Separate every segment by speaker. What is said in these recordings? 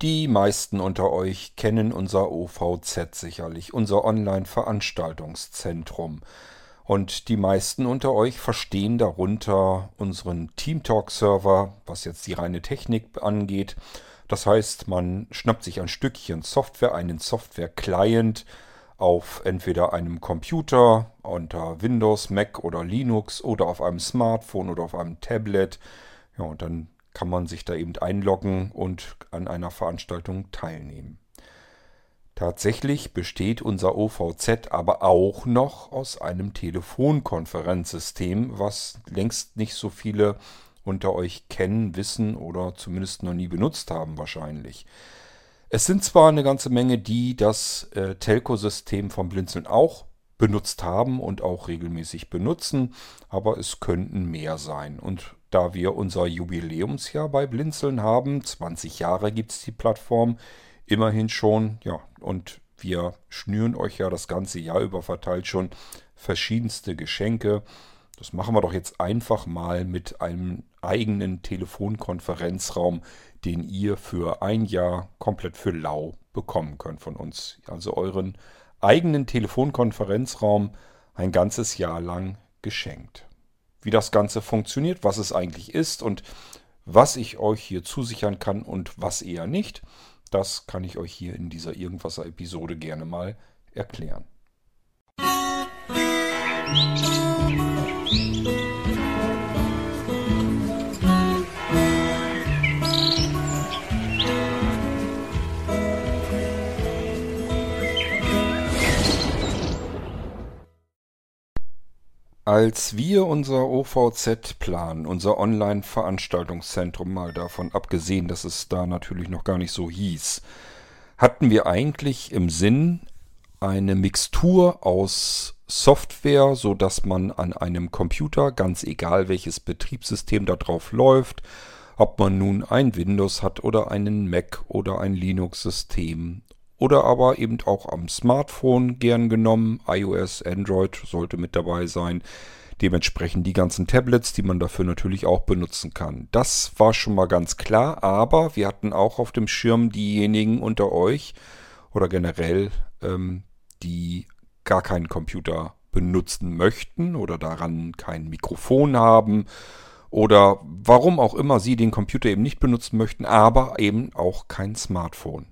Speaker 1: Die meisten unter euch kennen unser OVZ sicherlich, unser Online-Veranstaltungszentrum. Und die meisten unter euch verstehen darunter unseren TeamTalk-Server, was jetzt die reine Technik angeht. Das heißt, man schnappt sich ein Stückchen Software, einen Software-Client auf entweder einem Computer unter Windows, Mac oder Linux oder auf einem Smartphone oder auf einem Tablet. Ja, und dann kann man sich da eben einloggen und an einer Veranstaltung teilnehmen. Tatsächlich besteht unser OVZ aber auch noch aus einem Telefonkonferenzsystem, was längst nicht so viele unter euch kennen, wissen oder zumindest noch nie benutzt haben wahrscheinlich. Es sind zwar eine ganze Menge, die das äh, Telco-System vom Blinzeln auch benutzt haben und auch regelmäßig benutzen, aber es könnten mehr sein. Und da wir unser Jubiläumsjahr bei Blinzeln haben, 20 Jahre gibt es die Plattform, immerhin schon, ja, und wir schnüren euch ja das ganze Jahr über verteilt schon verschiedenste Geschenke. Das machen wir doch jetzt einfach mal mit einem eigenen Telefonkonferenzraum, den ihr für ein Jahr komplett für lau bekommen könnt von uns. Also euren eigenen Telefonkonferenzraum ein ganzes Jahr lang geschenkt. Wie das Ganze funktioniert, was es eigentlich ist und was ich euch hier zusichern kann und was eher nicht, das kann ich euch hier in dieser Irgendwasser-Episode gerne mal erklären. Als wir unser OVZ-Plan, unser Online-Veranstaltungszentrum, mal davon abgesehen, dass es da natürlich noch gar nicht so hieß, hatten wir eigentlich im Sinn eine Mixtur aus Software, so dass man an einem Computer, ganz egal welches Betriebssystem da drauf läuft, ob man nun ein Windows hat oder einen Mac oder ein Linux-System oder aber eben auch am Smartphone gern genommen. iOS, Android sollte mit dabei sein. Dementsprechend die ganzen Tablets, die man dafür natürlich auch benutzen kann. Das war schon mal ganz klar, aber wir hatten auch auf dem Schirm diejenigen unter euch oder generell, ähm, die gar keinen Computer benutzen möchten oder daran kein Mikrofon haben oder warum auch immer sie den Computer eben nicht benutzen möchten, aber eben auch kein Smartphone.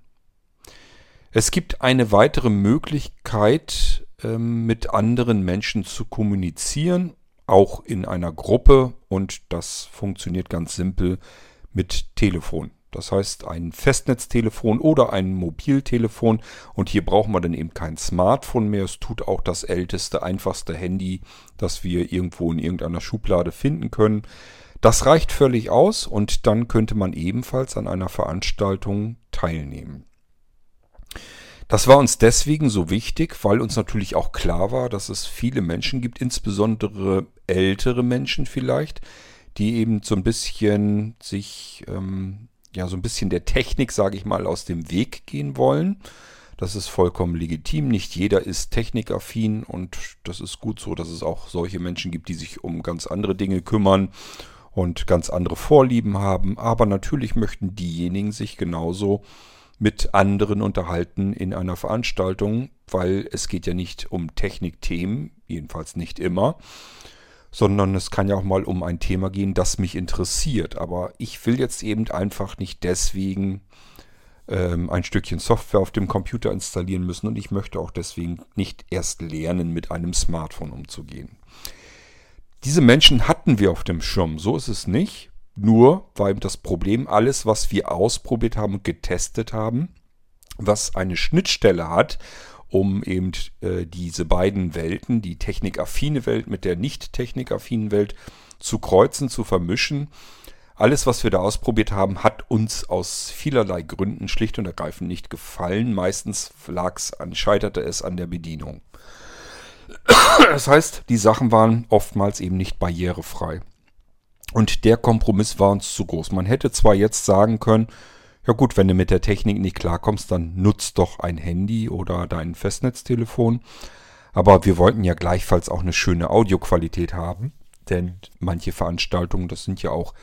Speaker 1: Es gibt eine weitere Möglichkeit, ähm, mit anderen Menschen zu kommunizieren, auch in einer Gruppe und das funktioniert ganz simpel mit Telefon. Das heißt ein Festnetztelefon oder ein Mobiltelefon und hier braucht man dann eben kein Smartphone mehr. Es tut auch das älteste, einfachste Handy, das wir irgendwo in irgendeiner Schublade finden können. Das reicht völlig aus und dann könnte man ebenfalls an einer Veranstaltung teilnehmen. Das war uns deswegen so wichtig, weil uns natürlich auch klar war, dass es viele Menschen gibt, insbesondere ältere Menschen vielleicht, die eben so ein bisschen sich, ähm, ja, so ein bisschen der Technik, sage ich mal, aus dem Weg gehen wollen. Das ist vollkommen legitim. Nicht jeder ist technikaffin und das ist gut so, dass es auch solche Menschen gibt, die sich um ganz andere Dinge kümmern und ganz andere Vorlieben haben. Aber natürlich möchten diejenigen sich genauso mit anderen unterhalten in einer Veranstaltung, weil es geht ja nicht um Technikthemen, jedenfalls nicht immer, sondern es kann ja auch mal um ein Thema gehen, das mich interessiert. Aber ich will jetzt eben einfach nicht deswegen ähm, ein Stückchen Software auf dem Computer installieren müssen und ich möchte auch deswegen nicht erst lernen, mit einem Smartphone umzugehen. Diese Menschen hatten wir auf dem Schirm, so ist es nicht. Nur war eben das Problem, alles, was wir ausprobiert haben getestet haben, was eine Schnittstelle hat, um eben äh, diese beiden Welten, die technikaffine Welt mit der nicht technikaffinen Welt, zu kreuzen, zu vermischen. Alles, was wir da ausprobiert haben, hat uns aus vielerlei Gründen schlicht und ergreifend nicht gefallen. Meistens lag's an, scheiterte es an der Bedienung. Das heißt, die Sachen waren oftmals eben nicht barrierefrei. Und der Kompromiss war uns zu groß. Man hätte zwar jetzt sagen können, ja gut, wenn du mit der Technik nicht klarkommst, dann nutzt doch ein Handy oder dein Festnetztelefon. Aber wir wollten ja gleichfalls auch eine schöne Audioqualität haben. Denn manche Veranstaltungen, das sind ja auch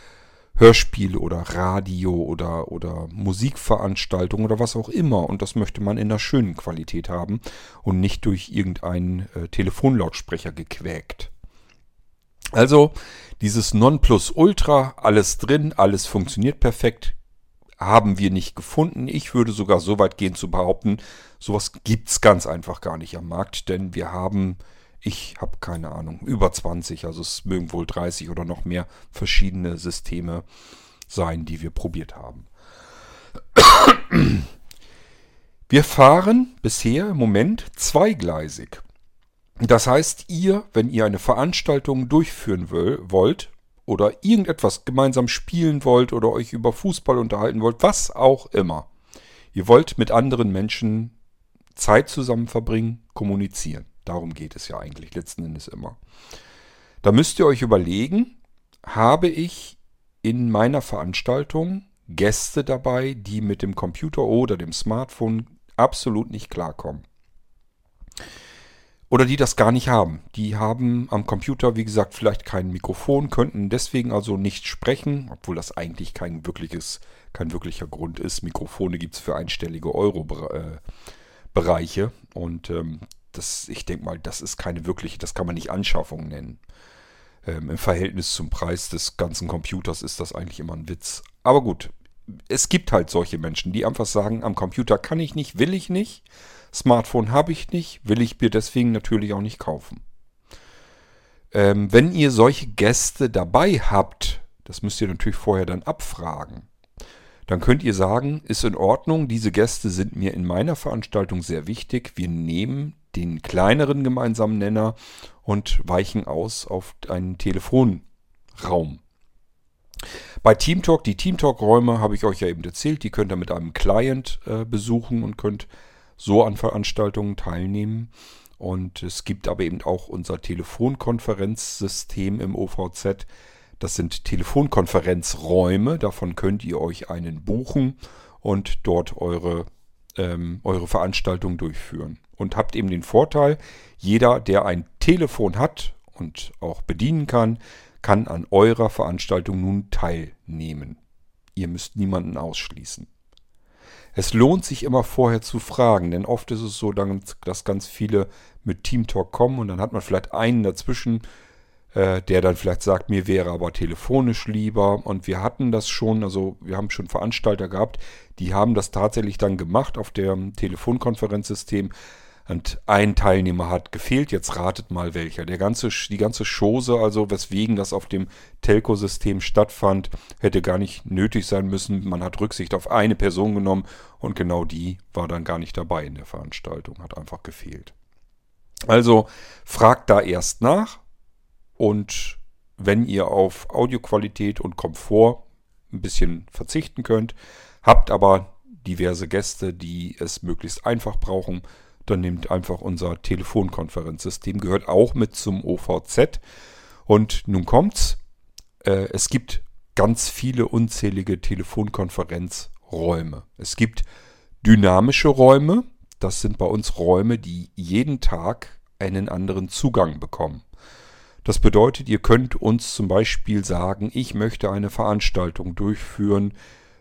Speaker 1: Hörspiel oder Radio oder, oder Musikveranstaltung oder was auch immer. Und das möchte man in einer schönen Qualität haben und nicht durch irgendeinen äh, Telefonlautsprecher gequäkt. Also dieses Nonplusultra, alles drin, alles funktioniert perfekt, haben wir nicht gefunden. Ich würde sogar so weit gehen zu behaupten, sowas gibt es ganz einfach gar nicht am Markt, denn wir haben ich habe keine Ahnung, über 20, also es mögen wohl 30 oder noch mehr verschiedene Systeme sein, die wir probiert haben. Wir fahren bisher im Moment zweigleisig. Das heißt, ihr, wenn ihr eine Veranstaltung durchführen wollt oder irgendetwas gemeinsam spielen wollt oder euch über Fußball unterhalten wollt, was auch immer, ihr wollt mit anderen Menschen Zeit zusammen verbringen, kommunizieren. Darum geht es ja eigentlich letzten Endes immer. Da müsst ihr euch überlegen, habe ich in meiner Veranstaltung Gäste dabei, die mit dem Computer oder dem Smartphone absolut nicht klarkommen. Oder die das gar nicht haben. Die haben am Computer, wie gesagt, vielleicht kein Mikrofon, könnten deswegen also nicht sprechen, obwohl das eigentlich kein wirkliches, kein wirklicher Grund ist. Mikrofone gibt es für einstellige Euro-Bereiche. Äh, und ähm, das, ich denke mal, das ist keine wirkliche, das kann man nicht Anschaffung nennen. Ähm, Im Verhältnis zum Preis des ganzen Computers ist das eigentlich immer ein Witz. Aber gut, es gibt halt solche Menschen, die einfach sagen, am Computer kann ich nicht, will ich nicht, Smartphone habe ich nicht, will ich mir deswegen natürlich auch nicht kaufen. Ähm, wenn ihr solche Gäste dabei habt, das müsst ihr natürlich vorher dann abfragen, dann könnt ihr sagen, ist in Ordnung, diese Gäste sind mir in meiner Veranstaltung sehr wichtig, wir nehmen den kleineren gemeinsamen Nenner und weichen aus auf einen Telefonraum. Bei TeamTalk, die TeamTalk-Räume habe ich euch ja eben erzählt, die könnt ihr mit einem Client äh, besuchen und könnt so an Veranstaltungen teilnehmen. Und es gibt aber eben auch unser Telefonkonferenzsystem im OVZ. Das sind Telefonkonferenzräume, davon könnt ihr euch einen buchen und dort eure, ähm, eure Veranstaltung durchführen und habt eben den Vorteil, jeder, der ein Telefon hat und auch bedienen kann, kann an eurer Veranstaltung nun teilnehmen. Ihr müsst niemanden ausschließen. Es lohnt sich immer vorher zu fragen, denn oft ist es so, dass ganz viele mit Teamtalk kommen und dann hat man vielleicht einen dazwischen, äh, der dann vielleicht sagt, mir wäre aber telefonisch lieber. Und wir hatten das schon, also wir haben schon Veranstalter gehabt, die haben das tatsächlich dann gemacht auf dem Telefonkonferenzsystem. Und ein Teilnehmer hat gefehlt, jetzt ratet mal welcher. Der ganze, die ganze Chose, also weswegen das auf dem Telco-System stattfand, hätte gar nicht nötig sein müssen. Man hat Rücksicht auf eine Person genommen und genau die war dann gar nicht dabei in der Veranstaltung, hat einfach gefehlt. Also fragt da erst nach und wenn ihr auf Audioqualität und Komfort ein bisschen verzichten könnt, habt aber diverse Gäste, die es möglichst einfach brauchen, dann nehmt einfach unser Telefonkonferenzsystem, gehört auch mit zum OVZ. Und nun kommt's, äh, es gibt ganz viele unzählige Telefonkonferenzräume. Es gibt dynamische Räume, das sind bei uns Räume, die jeden Tag einen anderen Zugang bekommen. Das bedeutet, ihr könnt uns zum Beispiel sagen, ich möchte eine Veranstaltung durchführen,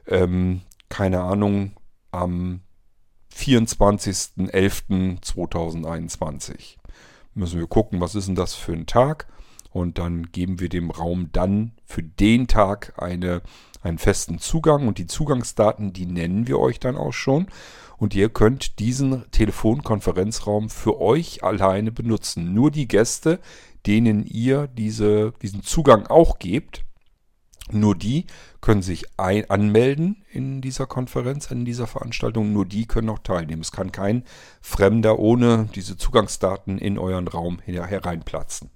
Speaker 1: ähm, keine Ahnung, am 24.11.2021. Müssen wir gucken, was ist denn das für ein Tag? Und dann geben wir dem Raum dann für den Tag eine, einen festen Zugang. Und die Zugangsdaten, die nennen wir euch dann auch schon. Und ihr könnt diesen Telefonkonferenzraum für euch alleine benutzen. Nur die Gäste, denen ihr diese, diesen Zugang auch gebt, nur die können sich ein anmelden in dieser Konferenz, in dieser Veranstaltung. Nur die können auch teilnehmen. Es kann kein Fremder ohne diese Zugangsdaten in euren Raum hereinplatzen.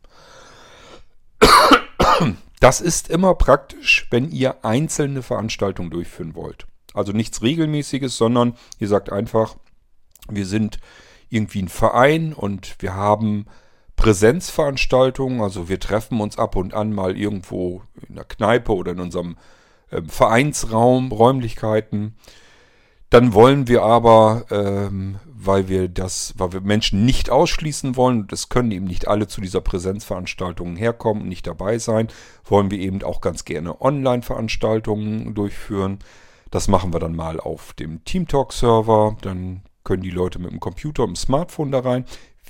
Speaker 1: Das ist immer praktisch, wenn ihr einzelne Veranstaltungen durchführen wollt. Also nichts Regelmäßiges, sondern ihr sagt einfach, wir sind irgendwie ein Verein und wir haben Präsenzveranstaltungen, also wir treffen uns ab und an mal irgendwo in der Kneipe oder in unserem äh, Vereinsraum, Räumlichkeiten. Dann wollen wir aber, ähm, weil wir das, weil wir Menschen nicht ausschließen wollen, das können eben nicht alle zu dieser Präsenzveranstaltung herkommen und nicht dabei sein, wollen wir eben auch ganz gerne Online-Veranstaltungen durchführen. Das machen wir dann mal auf dem TeamTalk-Server. Dann können die Leute mit dem Computer und dem Smartphone da rein.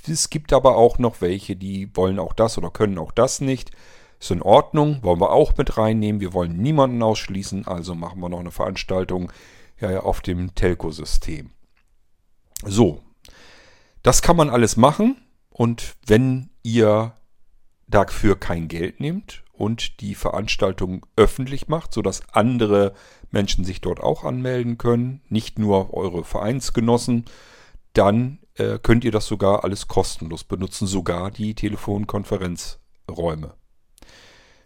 Speaker 1: Es gibt aber auch noch welche, die wollen auch das oder können auch das nicht. Ist in Ordnung, wollen wir auch mit reinnehmen. Wir wollen niemanden ausschließen, also machen wir noch eine Veranstaltung ja, auf dem Telco-System. So, das kann man alles machen und wenn ihr dafür kein Geld nehmt und die Veranstaltung öffentlich macht, sodass andere Menschen sich dort auch anmelden können, nicht nur eure Vereinsgenossen, dann äh, könnt ihr das sogar alles kostenlos benutzen, sogar die Telefonkonferenzräume.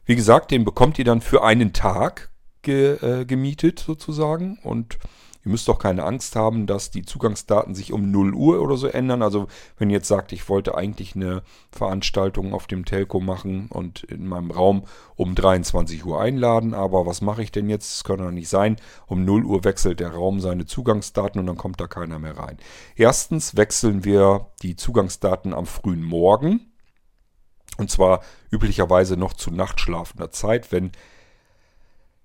Speaker 1: Wie gesagt, den bekommt ihr dann für einen Tag ge, äh, gemietet sozusagen und Ihr müsst doch keine Angst haben, dass die Zugangsdaten sich um 0 Uhr oder so ändern. Also wenn ihr jetzt sagt, ich wollte eigentlich eine Veranstaltung auf dem Telco machen und in meinem Raum um 23 Uhr einladen, aber was mache ich denn jetzt? Das kann doch nicht sein. Um 0 Uhr wechselt der Raum seine Zugangsdaten und dann kommt da keiner mehr rein. Erstens wechseln wir die Zugangsdaten am frühen Morgen. Und zwar üblicherweise noch zu nachtschlafender Zeit, wenn,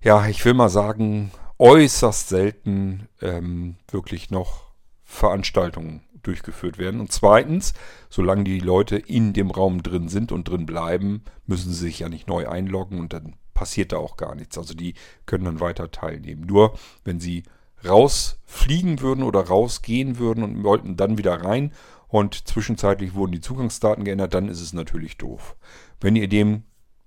Speaker 1: ja, ich will mal sagen, äußerst selten ähm, wirklich noch Veranstaltungen durchgeführt werden. Und zweitens, solange die Leute in dem Raum drin sind und drin bleiben, müssen sie sich ja nicht neu einloggen und dann passiert da auch gar nichts. Also die können dann weiter teilnehmen. Nur wenn sie rausfliegen würden oder rausgehen würden und wollten dann wieder rein und zwischenzeitlich wurden die Zugangsdaten geändert, dann ist es natürlich doof. Wenn ihr dem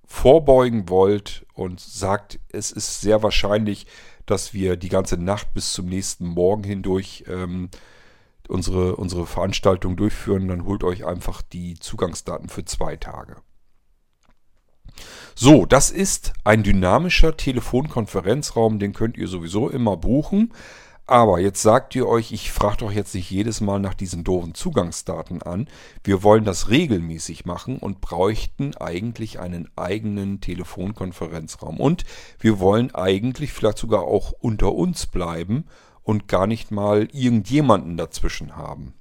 Speaker 1: vorbeugen wollt und sagt, es ist sehr wahrscheinlich, dass wir die ganze Nacht bis zum nächsten Morgen hindurch ähm, unsere, unsere Veranstaltung durchführen, dann holt euch einfach die Zugangsdaten für zwei Tage. So, das ist ein dynamischer Telefonkonferenzraum, den könnt ihr sowieso immer buchen. Aber jetzt sagt ihr euch, ich frage doch jetzt nicht jedes Mal nach diesen doofen Zugangsdaten an. Wir wollen das regelmäßig machen und bräuchten eigentlich einen eigenen Telefonkonferenzraum. Und wir wollen eigentlich vielleicht sogar auch unter uns bleiben und gar nicht mal irgendjemanden dazwischen haben.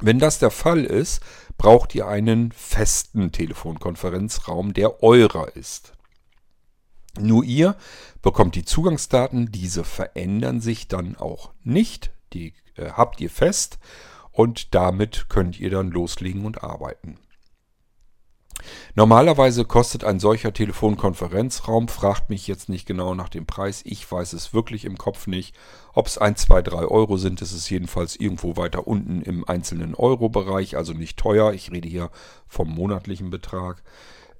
Speaker 1: Wenn das der Fall ist, braucht ihr einen festen Telefonkonferenzraum, der eurer ist. Nur ihr bekommt die Zugangsdaten, diese verändern sich dann auch nicht, die äh, habt ihr fest und damit könnt ihr dann loslegen und arbeiten. Normalerweise kostet ein solcher Telefonkonferenzraum, fragt mich jetzt nicht genau nach dem Preis, ich weiß es wirklich im Kopf nicht. Ob es 1, 2, 3 Euro sind, ist es jedenfalls irgendwo weiter unten im einzelnen Euro-Bereich, also nicht teuer. Ich rede hier vom monatlichen Betrag.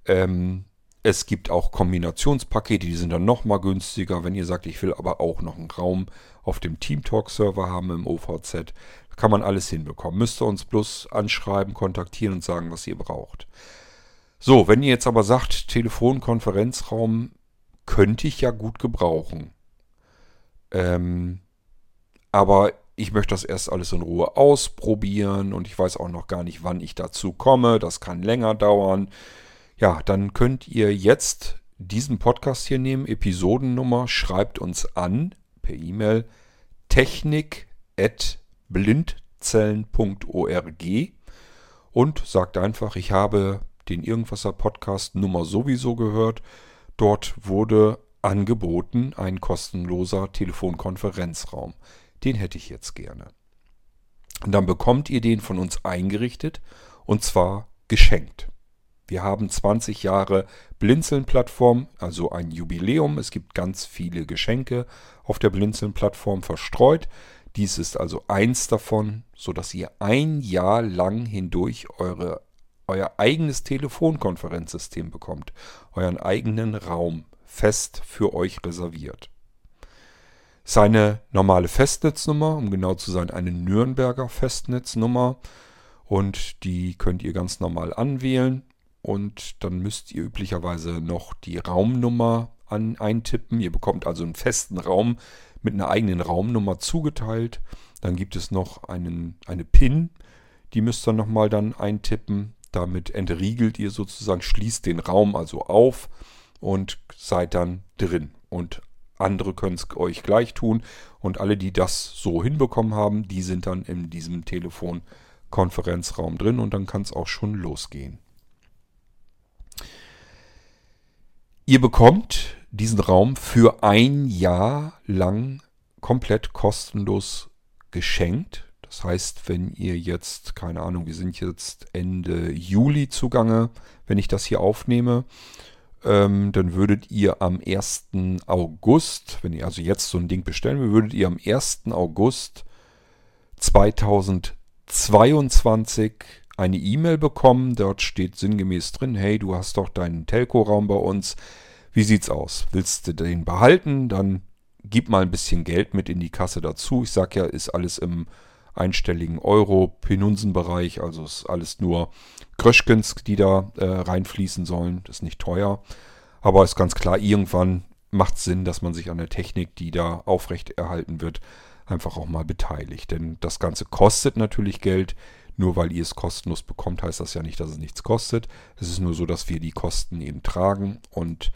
Speaker 1: Ähm, es gibt auch Kombinationspakete, die sind dann nochmal günstiger. Wenn ihr sagt, ich will aber auch noch einen Raum auf dem TeamTalk-Server haben im OVZ, kann man alles hinbekommen. Müsst ihr uns bloß anschreiben, kontaktieren und sagen, was ihr braucht. So, wenn ihr jetzt aber sagt, Telefonkonferenzraum könnte ich ja gut gebrauchen. Ähm, aber ich möchte das erst alles in Ruhe ausprobieren und ich weiß auch noch gar nicht, wann ich dazu komme. Das kann länger dauern. Ja, dann könnt ihr jetzt diesen Podcast hier nehmen, Episodennummer, schreibt uns an per E-Mail technik.blindzellen.org und sagt einfach, ich habe den Irgendwasser Podcast Nummer sowieso gehört. Dort wurde angeboten ein kostenloser Telefonkonferenzraum. Den hätte ich jetzt gerne. Und dann bekommt ihr den von uns eingerichtet und zwar geschenkt. Wir haben 20 Jahre Blinzeln-Plattform, also ein Jubiläum. Es gibt ganz viele Geschenke auf der Blinzeln-Plattform verstreut. Dies ist also eins davon, sodass ihr ein Jahr lang hindurch eure, euer eigenes Telefonkonferenzsystem bekommt. Euren eigenen Raum fest für euch reserviert. Seine normale Festnetznummer, um genau zu sein, eine Nürnberger Festnetznummer. Und die könnt ihr ganz normal anwählen und dann müsst ihr üblicherweise noch die Raumnummer an, eintippen. Ihr bekommt also einen festen Raum mit einer eigenen Raumnummer zugeteilt. Dann gibt es noch einen, eine PIN, die müsst ihr nochmal dann eintippen. Damit entriegelt ihr sozusagen, schließt den Raum also auf und seid dann drin. Und andere können es euch gleich tun. Und alle, die das so hinbekommen haben, die sind dann in diesem Telefonkonferenzraum drin und dann kann es auch schon losgehen. Ihr bekommt diesen Raum für ein Jahr lang komplett kostenlos geschenkt. Das heißt, wenn ihr jetzt, keine Ahnung, wir sind jetzt Ende Juli zugange, wenn ich das hier aufnehme, ähm, dann würdet ihr am 1. August, wenn ihr also jetzt so ein Ding bestellen würdet, würdet ihr am 1. August 2022 eine E-Mail bekommen. Dort steht sinngemäß drin, hey, du hast doch deinen Telco-Raum bei uns. Wie sieht's aus? Willst du den behalten? Dann gib mal ein bisschen Geld mit in die Kasse dazu. Ich sag ja, ist alles im einstelligen Euro-Penunsen-Bereich. Also ist alles nur Kröschkens, die da äh, reinfließen sollen. Das ist nicht teuer. Aber ist ganz klar, irgendwann macht Sinn, dass man sich an der Technik, die da aufrecht erhalten wird, einfach auch mal beteiligt. Denn das Ganze kostet natürlich Geld. Nur weil ihr es kostenlos bekommt, heißt das ja nicht, dass es nichts kostet. Es ist nur so, dass wir die Kosten eben tragen und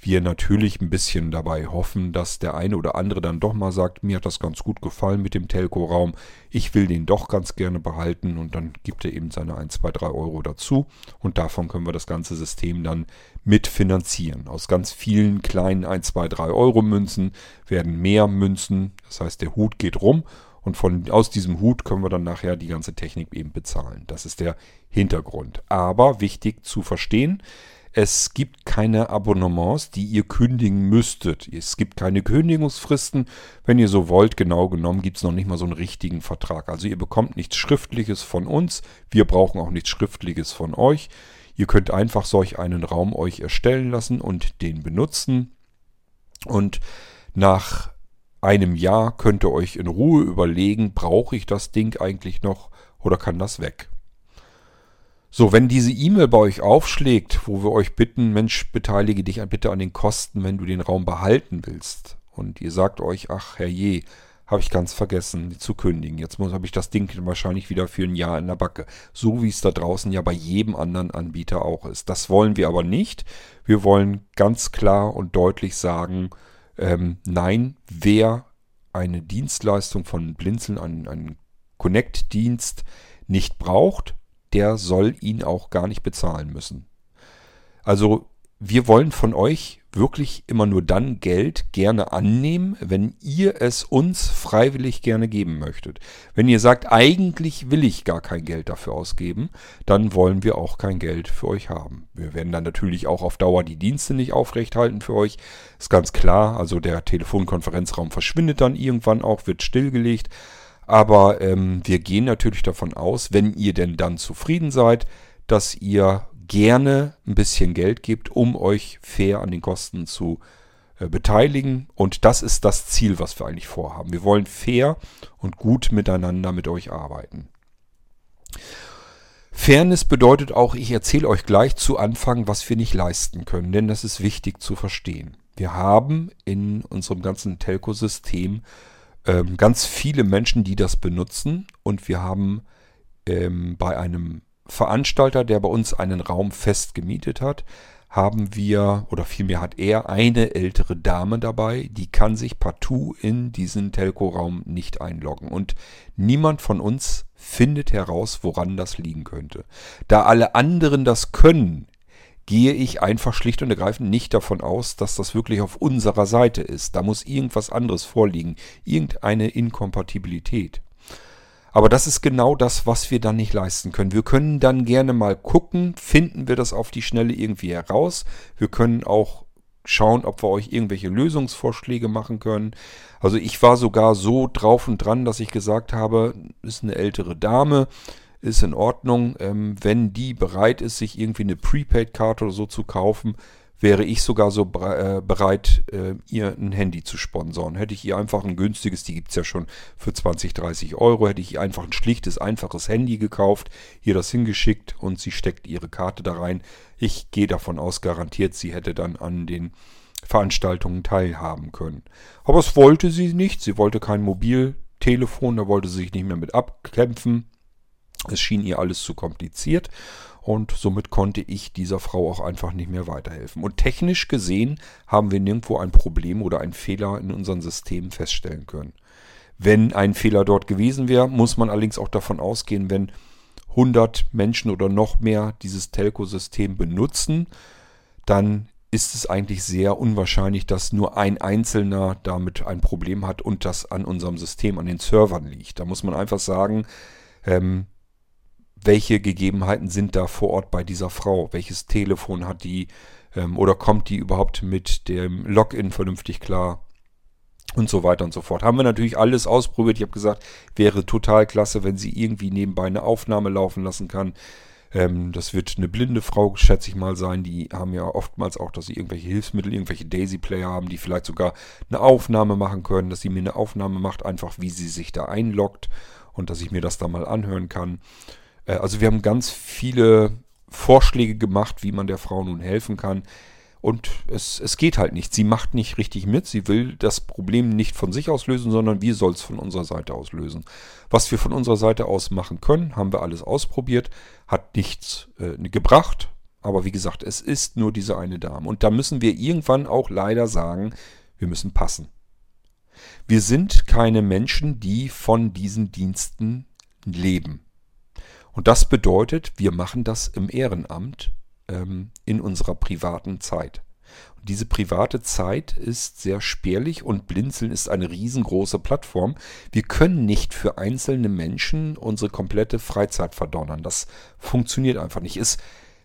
Speaker 1: wir natürlich ein bisschen dabei hoffen, dass der eine oder andere dann doch mal sagt, mir hat das ganz gut gefallen mit dem Telco-Raum, ich will den doch ganz gerne behalten und dann gibt er eben seine 1, 2, 3 Euro dazu und davon können wir das ganze System dann mitfinanzieren. Aus ganz vielen kleinen 1, 2, 3 Euro Münzen werden mehr Münzen, das heißt der Hut geht rum und von, aus diesem Hut können wir dann nachher die ganze Technik eben bezahlen. Das ist der Hintergrund. Aber wichtig zu verstehen, es gibt keine Abonnements, die ihr kündigen müsstet. Es gibt keine Kündigungsfristen. Wenn ihr so wollt, genau genommen, gibt es noch nicht mal so einen richtigen Vertrag. Also ihr bekommt nichts Schriftliches von uns. Wir brauchen auch nichts Schriftliches von euch. Ihr könnt einfach solch einen Raum euch erstellen lassen und den benutzen. Und nach einem Jahr könnt ihr euch in Ruhe überlegen, brauche ich das Ding eigentlich noch oder kann das weg? So, wenn diese E-Mail bei euch aufschlägt, wo wir euch bitten, Mensch, beteilige dich bitte an den Kosten, wenn du den Raum behalten willst. Und ihr sagt euch, ach herrje, habe ich ganz vergessen zu kündigen. Jetzt habe ich das Ding wahrscheinlich wieder für ein Jahr in der Backe. So wie es da draußen ja bei jedem anderen Anbieter auch ist. Das wollen wir aber nicht. Wir wollen ganz klar und deutlich sagen, ähm, nein, wer eine Dienstleistung von Blinzeln, einen, einen Connect-Dienst nicht braucht, der soll ihn auch gar nicht bezahlen müssen. Also wir wollen von euch wirklich immer nur dann Geld gerne annehmen, wenn ihr es uns freiwillig gerne geben möchtet. Wenn ihr sagt, eigentlich will ich gar kein Geld dafür ausgeben, dann wollen wir auch kein Geld für euch haben. Wir werden dann natürlich auch auf Dauer die Dienste nicht aufrechthalten für euch. Ist ganz klar, also der Telefonkonferenzraum verschwindet dann irgendwann auch, wird stillgelegt. Aber ähm, wir gehen natürlich davon aus, wenn ihr denn dann zufrieden seid, dass ihr gerne ein bisschen Geld gebt, um euch fair an den Kosten zu äh, beteiligen. Und das ist das Ziel, was wir eigentlich vorhaben. Wir wollen fair und gut miteinander mit euch arbeiten. Fairness bedeutet auch, ich erzähle euch gleich zu Anfang, was wir nicht leisten können, denn das ist wichtig zu verstehen. Wir haben in unserem ganzen Telco-System ähm, ganz viele Menschen, die das benutzen. Und wir haben ähm, bei einem Veranstalter, der bei uns einen Raum fest gemietet hat, haben wir, oder vielmehr hat er eine ältere Dame dabei, die kann sich partout in diesen Telco-Raum nicht einloggen. Und niemand von uns findet heraus, woran das liegen könnte. Da alle anderen das können, gehe ich einfach schlicht und ergreifend nicht davon aus, dass das wirklich auf unserer Seite ist. Da muss irgendwas anderes vorliegen, irgendeine Inkompatibilität. Aber das ist genau das, was wir dann nicht leisten können. Wir können dann gerne mal gucken, finden wir das auf die Schnelle irgendwie heraus. Wir können auch schauen, ob wir euch irgendwelche Lösungsvorschläge machen können. Also ich war sogar so drauf und dran, dass ich gesagt habe, ist eine ältere Dame, ist in Ordnung. Ähm, wenn die bereit ist, sich irgendwie eine Prepaid-Karte oder so zu kaufen, wäre ich sogar so äh, bereit, äh, ihr ein Handy zu sponsern. Hätte ich ihr einfach ein günstiges, die gibt es ja schon für 20, 30 Euro, hätte ich ihr einfach ein schlichtes, einfaches Handy gekauft, ihr das hingeschickt und sie steckt ihre Karte da rein. Ich gehe davon aus, garantiert, sie hätte dann an den Veranstaltungen teilhaben können. Aber es wollte sie nicht. Sie wollte kein Mobiltelefon, da wollte sie sich nicht mehr mit abkämpfen. Es schien ihr alles zu kompliziert. Und somit konnte ich dieser Frau auch einfach nicht mehr weiterhelfen. Und technisch gesehen haben wir nirgendwo ein Problem oder einen Fehler in unseren Systemen feststellen können. Wenn ein Fehler dort gewesen wäre, muss man allerdings auch davon ausgehen, wenn 100 Menschen oder noch mehr dieses Telco-System benutzen, dann ist es eigentlich sehr unwahrscheinlich, dass nur ein Einzelner damit ein Problem hat und das an unserem System, an den Servern liegt. Da muss man einfach sagen, ähm, welche Gegebenheiten sind da vor Ort bei dieser Frau? Welches Telefon hat die? Ähm, oder kommt die überhaupt mit dem Login vernünftig klar? Und so weiter und so fort. Haben wir natürlich alles ausprobiert. Ich habe gesagt, wäre total klasse, wenn sie irgendwie nebenbei eine Aufnahme laufen lassen kann. Ähm, das wird eine blinde Frau, schätze ich mal, sein. Die haben ja oftmals auch, dass sie irgendwelche Hilfsmittel, irgendwelche Daisy-Player haben, die vielleicht sogar eine Aufnahme machen können, dass sie mir eine Aufnahme macht, einfach wie sie sich da einloggt und dass ich mir das da mal anhören kann. Äh, also wir haben ganz viele Vorschläge gemacht, wie man der Frau nun helfen kann. Und es, es geht halt nicht. Sie macht nicht richtig mit. Sie will das Problem nicht von sich aus lösen, sondern wir soll es von unserer Seite aus lösen. Was wir von unserer Seite aus machen können, haben wir alles ausprobiert. Hat nichts äh, gebracht. Aber wie gesagt, es ist nur diese eine Dame. Und da müssen wir irgendwann auch leider sagen, wir müssen passen. Wir sind keine Menschen, die von diesen Diensten leben. Und das bedeutet, wir machen das im Ehrenamt ähm, in unserer privaten Zeit. Und diese private Zeit ist sehr spärlich und Blinzeln ist eine riesengroße Plattform. Wir können nicht für einzelne Menschen unsere komplette Freizeit verdonnern. Das funktioniert einfach nicht. Es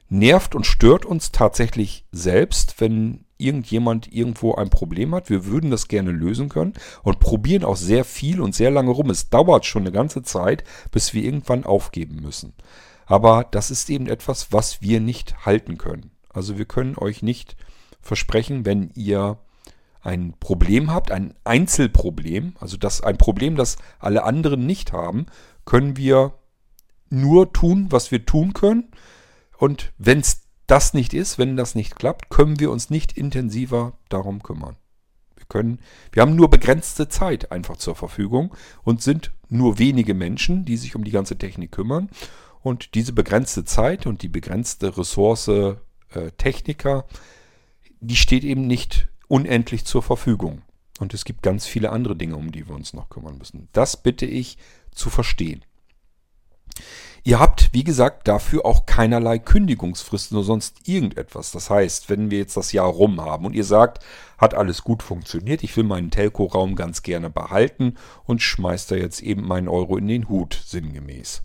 Speaker 1: nervt und stört uns tatsächlich selbst, wenn irgendjemand irgendwo ein Problem hat. Wir würden das gerne lösen können und probieren auch sehr viel und sehr lange rum. Es dauert schon eine ganze Zeit, bis wir irgendwann aufgeben müssen. Aber das ist eben etwas, was wir nicht halten können. Also wir können euch nicht versprechen, wenn ihr ein Problem habt, ein Einzelproblem, also das ein Problem, das alle anderen nicht haben, können wir nur tun, was wir tun können. Und wenn es das nicht ist, wenn das nicht klappt, können wir uns nicht intensiver darum kümmern. Wir können, wir haben nur begrenzte Zeit einfach zur Verfügung und sind nur wenige Menschen, die sich um die ganze Technik kümmern. Und diese begrenzte Zeit und die begrenzte Ressource äh, Techniker, die steht eben nicht unendlich zur Verfügung. Und es gibt ganz viele andere Dinge, um die wir uns noch kümmern müssen. Das bitte ich zu verstehen. Ihr habt, wie gesagt, dafür auch keinerlei Kündigungsfristen oder sonst irgendetwas. Das heißt, wenn wir jetzt das Jahr rum haben und ihr sagt, hat alles gut funktioniert, ich will meinen Telco-Raum ganz gerne behalten und schmeißt da jetzt eben meinen Euro in den Hut, sinngemäß.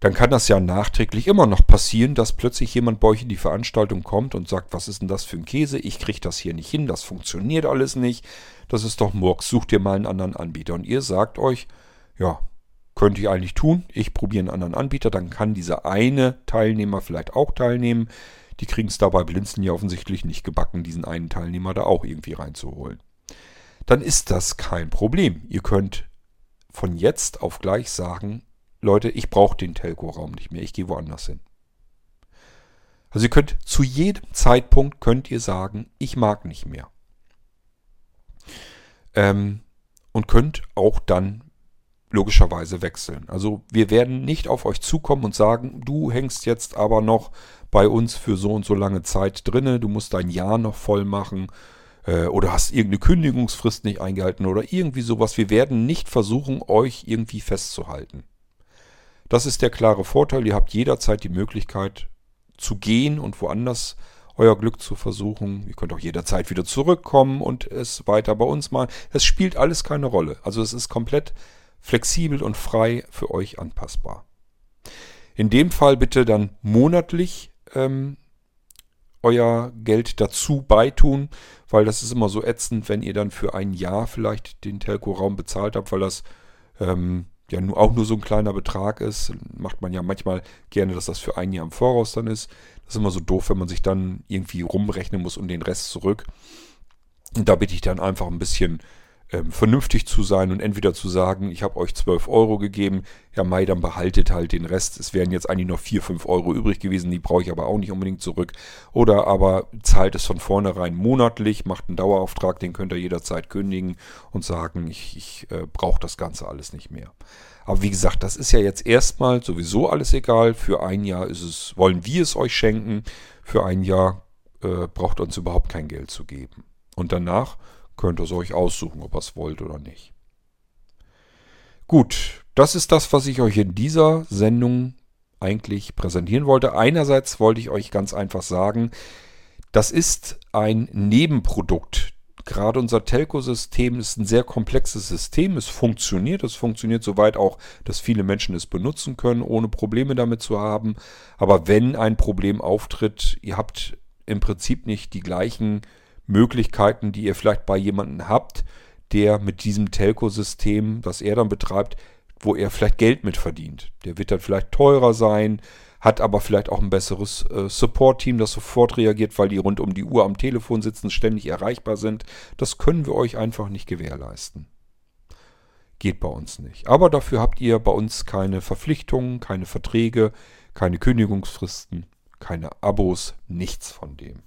Speaker 1: Dann kann das ja nachträglich immer noch passieren, dass plötzlich jemand bei euch in die Veranstaltung kommt und sagt, was ist denn das für ein Käse? Ich kriege das hier nicht hin, das funktioniert alles nicht. Das ist doch Murks, sucht ihr mal einen anderen Anbieter. Und ihr sagt euch, ja, könnte ich eigentlich tun. Ich probiere einen anderen Anbieter, dann kann dieser eine Teilnehmer vielleicht auch teilnehmen. Die kriegen es dabei Blinzeln ja offensichtlich nicht gebacken, diesen einen Teilnehmer da auch irgendwie reinzuholen. Dann ist das kein Problem. Ihr könnt von jetzt auf gleich sagen, Leute, ich brauche den Telco-Raum nicht mehr, ich gehe woanders hin. Also ihr könnt zu jedem Zeitpunkt könnt ihr sagen, ich mag nicht mehr. Ähm, und könnt auch dann logischerweise wechseln. Also wir werden nicht auf euch zukommen und sagen, du hängst jetzt aber noch bei uns für so und so lange Zeit drinne, du musst dein Jahr noch voll machen äh, oder hast irgendeine Kündigungsfrist nicht eingehalten oder irgendwie sowas. Wir werden nicht versuchen, euch irgendwie festzuhalten. Das ist der klare Vorteil. Ihr habt jederzeit die Möglichkeit zu gehen und woanders euer Glück zu versuchen. Ihr könnt auch jederzeit wieder zurückkommen und es weiter bei uns machen. Es spielt alles keine Rolle. Also es ist komplett flexibel und frei für euch anpassbar. In dem Fall bitte dann monatlich ähm, euer Geld dazu beitun, weil das ist immer so ätzend, wenn ihr dann für ein Jahr vielleicht den Telco-Raum bezahlt habt, weil das ähm, ja nur, auch nur so ein kleiner Betrag ist. Macht man ja manchmal gerne, dass das für ein Jahr im Voraus dann ist. Das ist immer so doof, wenn man sich dann irgendwie rumrechnen muss und den Rest zurück. Und da bitte ich dann einfach ein bisschen ähm, vernünftig zu sein und entweder zu sagen, ich habe euch 12 Euro gegeben, ja Mai, dann behaltet halt den Rest. Es wären jetzt eigentlich noch 4, 5 Euro übrig gewesen, die brauche ich aber auch nicht unbedingt zurück. Oder aber zahlt es von vornherein monatlich, macht einen Dauerauftrag, den könnt ihr jederzeit kündigen und sagen, ich, ich äh, brauche das Ganze alles nicht mehr. Aber wie gesagt, das ist ja jetzt erstmal sowieso alles egal. Für ein Jahr ist es, wollen wir es euch schenken. Für ein Jahr äh, braucht uns überhaupt kein Geld zu geben. Und danach könnt ihr es euch aussuchen, ob ihr es wollt oder nicht. Gut, das ist das, was ich euch in dieser Sendung eigentlich präsentieren wollte. Einerseits wollte ich euch ganz einfach sagen, das ist ein Nebenprodukt. Gerade unser Telco-System ist ein sehr komplexes System. Es funktioniert. Es funktioniert soweit auch, dass viele Menschen es benutzen können, ohne Probleme damit zu haben. Aber wenn ein Problem auftritt, ihr habt im Prinzip nicht die gleichen Möglichkeiten, die ihr vielleicht bei jemandem habt, der mit diesem Telco-System, das er dann betreibt, wo er vielleicht Geld mit verdient. Der wird dann vielleicht teurer sein, hat aber vielleicht auch ein besseres äh, Support-Team, das sofort reagiert, weil die rund um die Uhr am Telefon sitzen, ständig erreichbar sind. Das können wir euch einfach nicht gewährleisten. Geht bei uns nicht. Aber dafür habt ihr bei uns keine Verpflichtungen, keine Verträge, keine Kündigungsfristen, keine Abos, nichts von dem.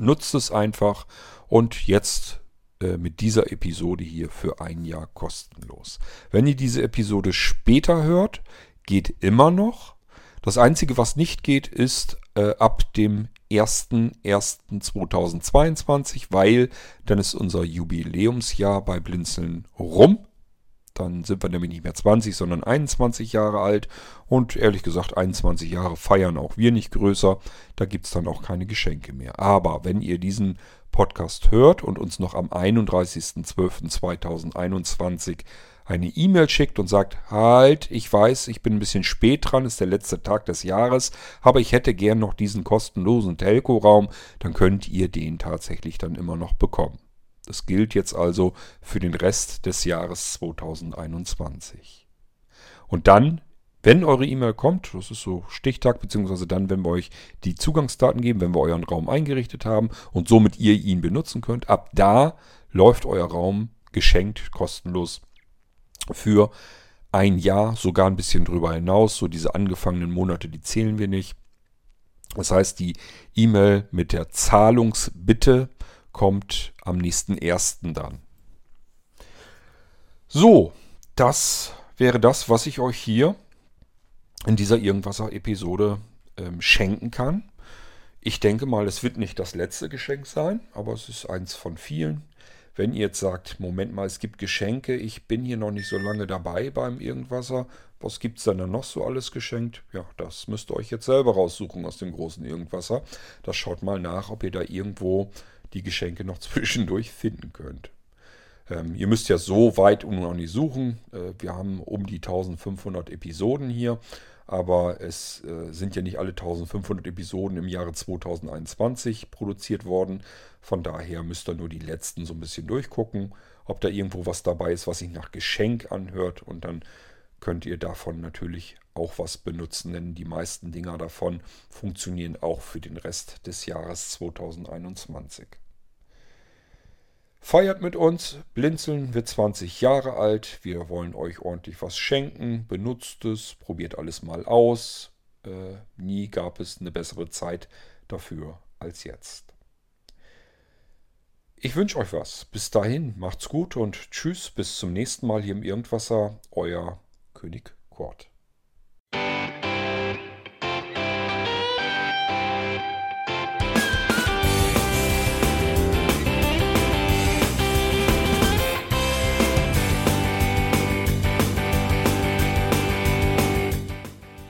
Speaker 1: Nutzt es einfach und jetzt äh, mit dieser Episode hier für ein Jahr kostenlos. Wenn ihr diese Episode später hört, geht immer noch. Das Einzige, was nicht geht, ist äh, ab dem 1.1.2022, weil dann ist unser Jubiläumsjahr bei Blinzeln rum. Dann sind wir nämlich nicht mehr 20, sondern 21 Jahre alt. Und ehrlich gesagt, 21 Jahre feiern auch wir nicht größer. Da gibt es dann auch keine Geschenke mehr. Aber wenn ihr diesen Podcast hört und uns noch am 31.12.2021 eine E-Mail schickt und sagt, halt, ich weiß, ich bin ein bisschen spät dran, ist der letzte Tag des Jahres, aber ich hätte gern noch diesen kostenlosen Telco-Raum, dann könnt ihr den tatsächlich dann immer noch bekommen. Das gilt jetzt also für den Rest des Jahres 2021. Und dann, wenn eure E-Mail kommt, das ist so Stichtag, beziehungsweise dann, wenn wir euch die Zugangsdaten geben, wenn wir euren Raum eingerichtet haben und somit ihr ihn benutzen könnt, ab da läuft euer Raum geschenkt, kostenlos für ein Jahr, sogar ein bisschen drüber hinaus. So diese angefangenen Monate, die zählen wir nicht. Das heißt, die E-Mail mit der Zahlungsbitte kommt am nächsten ersten dann. So, das wäre das, was ich euch hier in dieser Irgendwasser-Episode ähm, schenken kann. Ich denke mal, es wird nicht das letzte Geschenk sein, aber es ist eins von vielen. Wenn ihr jetzt sagt, Moment mal, es gibt Geschenke, ich bin hier noch nicht so lange dabei beim Irgendwasser, was gibt es denn da noch so alles geschenkt? Ja, das müsst ihr euch jetzt selber raussuchen aus dem großen Irgendwasser. Das schaut mal nach, ob ihr da irgendwo die Geschenke noch zwischendurch finden könnt. Ähm, ihr müsst ja so weit noch nicht suchen. Äh, wir haben um die 1500 Episoden hier, aber es äh, sind ja nicht alle 1500 Episoden im Jahre 2021 produziert worden. Von daher müsst ihr nur die letzten so ein bisschen durchgucken, ob da irgendwo was dabei ist, was sich nach Geschenk anhört und dann könnt ihr davon natürlich auch was benutzen, denn die meisten Dinger davon funktionieren auch für den Rest des Jahres 2021. Feiert mit uns, Blinzeln wird 20 Jahre alt, wir wollen euch ordentlich was schenken, benutzt es, probiert alles mal aus. Äh, nie gab es eine bessere Zeit dafür als jetzt. Ich wünsche euch was. Bis dahin, macht's gut und tschüss, bis zum nächsten Mal hier im Irgendwasser, euer König Kurt.